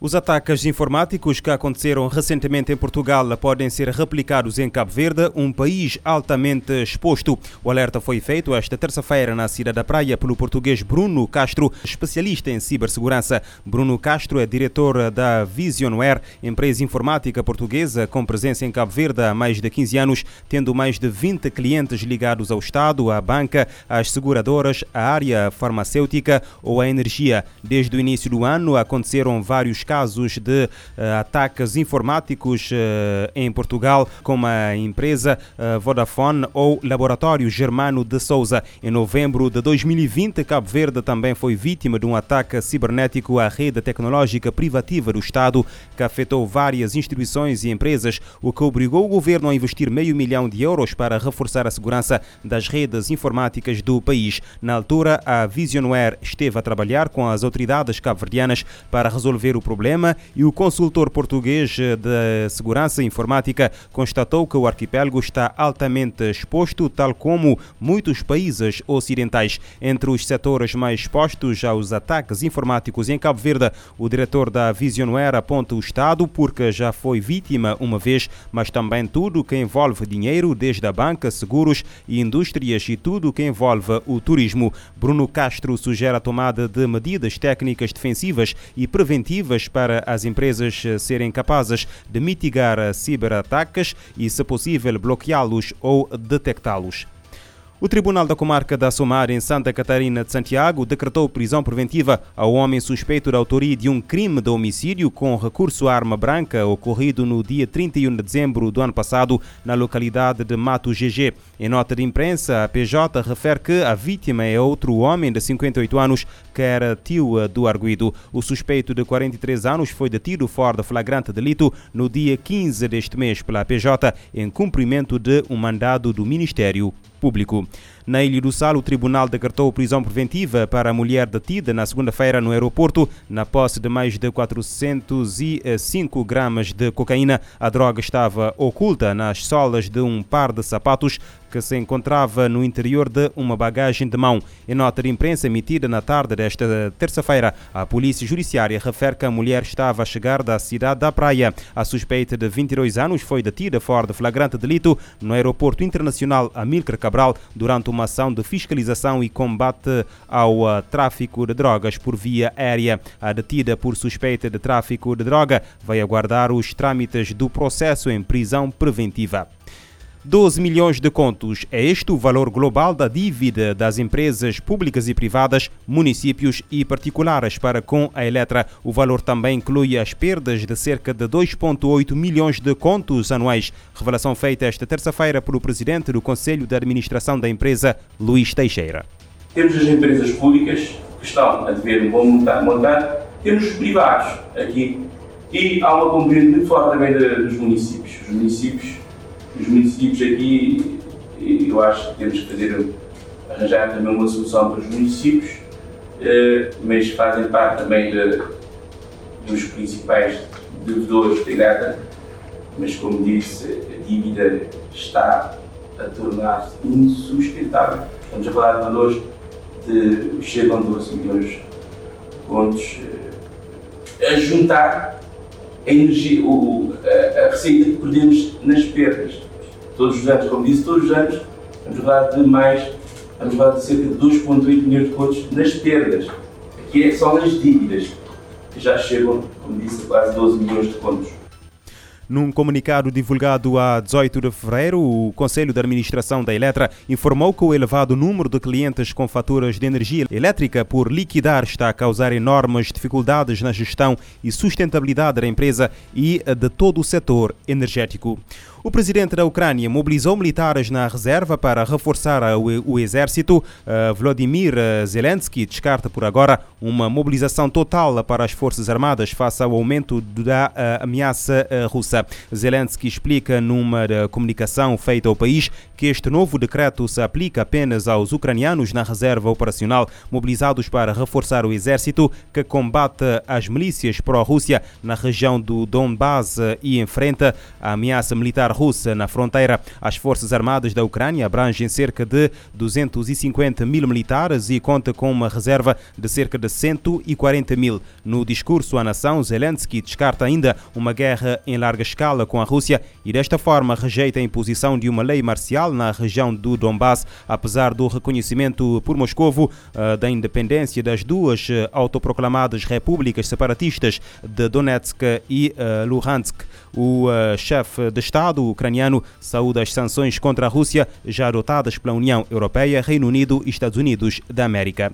Os ataques informáticos que aconteceram recentemente em Portugal podem ser replicados em Cabo Verde, um país altamente exposto. O alerta foi feito esta terça-feira na cidade da Praia pelo português Bruno Castro, especialista em cibersegurança. Bruno Castro é diretor da Visionware, empresa informática portuguesa com presença em Cabo Verde há mais de 15 anos, tendo mais de 20 clientes ligados ao Estado, à banca, às seguradoras, à área farmacêutica ou à energia. Desde o início do ano aconteceram vários casos de uh, ataques informáticos uh, em Portugal, como a empresa uh, Vodafone ou Laboratório Germano de Souza. Em novembro de 2020, Cabo Verde também foi vítima de um ataque cibernético à rede tecnológica privativa do Estado, que afetou várias instituições e empresas, o que obrigou o governo a investir meio milhão de euros para reforçar a segurança das redes informáticas do país. Na altura, a Visionware esteve a trabalhar com as autoridades cabo-verdianas para resolver o problema problema e o consultor português de segurança informática constatou que o arquipélago está altamente exposto, tal como muitos países ocidentais. Entre os setores mais expostos aos ataques informáticos em Cabo Verde, o diretor da Visionware aponta o Estado porque já foi vítima uma vez, mas também tudo que envolve dinheiro, desde a banca, seguros e indústrias e tudo que envolve o turismo. Bruno Castro sugere a tomada de medidas técnicas defensivas e preventivas para as empresas serem capazes de mitigar ciberataques e, se possível, bloqueá-los ou detectá-los. O Tribunal da Comarca da Somar, em Santa Catarina de Santiago, decretou prisão preventiva ao homem suspeito da autoria de um crime de homicídio com recurso à arma branca ocorrido no dia 31 de dezembro do ano passado na localidade de Mato GG. Em nota de imprensa, a PJ refere que a vítima é outro homem de 58 anos que era tio do arguido. O suspeito de 43 anos foi detido fora de flagrante delito no dia 15 deste mês pela PJ em cumprimento de um mandado do Ministério Público. Na Ilha do Sal, o tribunal decretou prisão preventiva para a mulher detida na segunda-feira no aeroporto na posse de mais de 405 gramas de cocaína. A droga estava oculta nas solas de um par de sapatos que se encontrava no interior de uma bagagem de mão. Em nota de imprensa emitida na tarde desta terça-feira, a Polícia Judiciária refere que a mulher estava a chegar da cidade da Praia. A suspeita de 22 anos foi detida fora de flagrante delito no Aeroporto Internacional Amílcar Cabral durante uma ação de fiscalização e combate ao uh, tráfico de drogas por via aérea. A detida por suspeita de tráfico de droga vai aguardar os trâmites do processo em prisão preventiva. 12 milhões de contos. É este o valor global da dívida das empresas públicas e privadas, municípios e particulares para com a Eletra. O valor também inclui as perdas de cerca de 2,8 milhões de contos anuais. Revelação feita esta terça-feira pelo presidente do Conselho de Administração da empresa, Luís Teixeira. Temos as empresas públicas que estão a dever um bom montante, temos os privados aqui e há uma componente muito forte também dos municípios. Os municípios os municípios aqui, eu acho que temos que fazer, arranjar também uma solução para os municípios, eh, mas fazem parte também de, dos principais devedores da IRATA, mas como disse, a dívida está a tornar-se insustentável. Estamos a falar de valores de chegam a 12 milhões de contos eh, a juntar a energia, o, a, a receita que perdemos nas perdas todos os anos, como disse, todos os anos, vamos falar de mais, vamos falar de cerca de 2,8 milhões de contos nas perdas. Aqui é só nas dívidas, que já chegam, como disse, a quase 12 milhões de contos. Num comunicado divulgado a 18 de fevereiro, o Conselho de Administração da Eletra informou que o elevado número de clientes com faturas de energia elétrica por liquidar está a causar enormes dificuldades na gestão e sustentabilidade da empresa e de todo o setor energético. O presidente da Ucrânia mobilizou militares na reserva para reforçar o exército. Vladimir Zelensky descarta por agora uma mobilização total para as Forças Armadas face ao aumento da ameaça russa. Zelensky explica numa comunicação feita ao país que este novo decreto se aplica apenas aos ucranianos na reserva operacional mobilizados para reforçar o exército que combate as milícias pró-Rússia na região do Donbass e enfrenta a ameaça militar russa na fronteira. As Forças Armadas da Ucrânia abrangem cerca de 250 mil militares e conta com uma reserva de cerca de 140 mil. No discurso à nação, Zelensky descarta ainda uma guerra em larga escala com a Rússia e desta forma rejeita a imposição de uma lei marcial na região do Donbass, apesar do reconhecimento por Moscovo uh, da independência das duas uh, autoproclamadas repúblicas separatistas de Donetsk e uh, Luhansk. O chefe de Estado ucraniano saúda as sanções contra a Rússia já adotadas pela União Europeia, Reino Unido e Estados Unidos da América.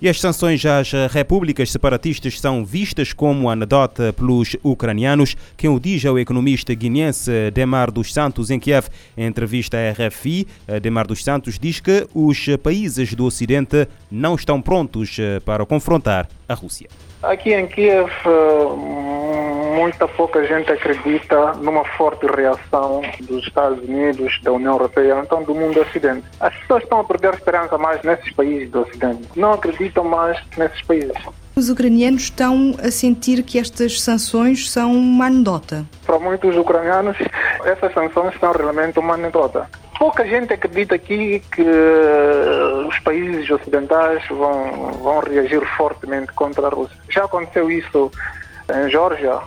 E as sanções às repúblicas separatistas são vistas como anedota pelos ucranianos, quem o diz ao economista guineense Demar dos Santos em Kiev. Em entrevista à RFI, Demar dos Santos diz que os países do Ocidente não estão prontos para confrontar a Rússia. Aqui em Kiev, muita pouca gente acredita numa forte reação dos Estados Unidos, da União Europeia, então do mundo ocidente. As pessoas estão a perder esperança mais nesses países do ocidente. Não acreditam mais nesses países. Os ucranianos estão a sentir que estas sanções são uma anedota. Para muitos ucranianos, essas sanções são realmente uma anedota. Pouca gente acredita aqui que os países ocidentais vão, vão reagir fortemente contra a Rússia. Já aconteceu isso em Geórgia,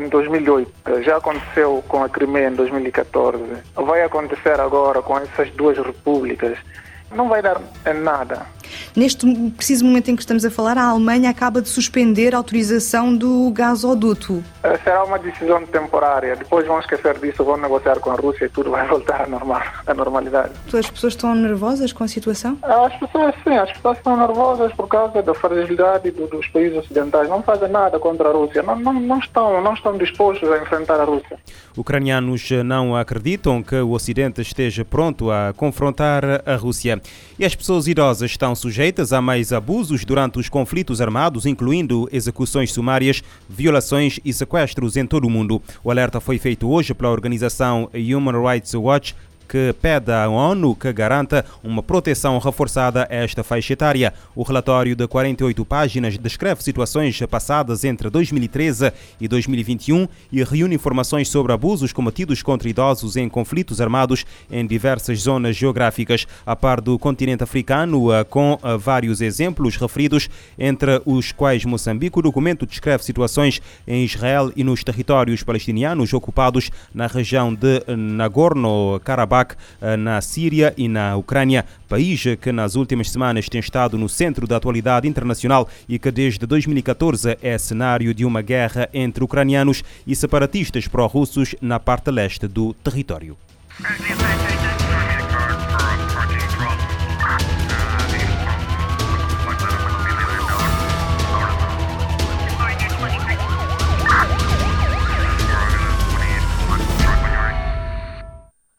em 2008, já aconteceu com a Crimeia em 2014, vai acontecer agora com essas duas repúblicas. Não vai dar nada. Neste preciso momento em que estamos a falar, a Alemanha acaba de suspender a autorização do gasoduto. Eh, será uma decisão temporária. Depois vão esquecer disso, vão negociar com a Rússia e tudo vai voltar à, normal, à normalidade. As pessoas estão nervosas com a situação? As pessoas, sim, as pessoas estão nervosas por causa da fragilidade dos países ocidentais. Não fazem nada contra a Rússia. Não, não, não, estão, não estão dispostos a enfrentar a Rússia. Ucranianos não acreditam que o Ocidente esteja pronto a confrontar a Rússia. E as pessoas idosas estão sujeitas a mais abusos durante os conflitos armados, incluindo execuções sumárias, violações e sequestros em todo o mundo. O alerta foi feito hoje pela organização Human Rights Watch que pede à ONU que garanta uma proteção reforçada a esta faixa etária. O relatório de 48 páginas descreve situações passadas entre 2013 e 2021 e reúne informações sobre abusos cometidos contra idosos em conflitos armados em diversas zonas geográficas, a par do continente africano, eh, com eh, vários exemplos referidos, entre os quais Moçambique. O documento descreve situações em Israel e nos territórios palestinianos ocupados na região de Nagorno-Karabakh eh, na Síria e na Ucrânia, país que nas últimas semanas tem estado no centro da atualidade internacional e que desde 2014 é cenário de uma guerra entre ucranianos e separatistas pró-russos na parte leste do território.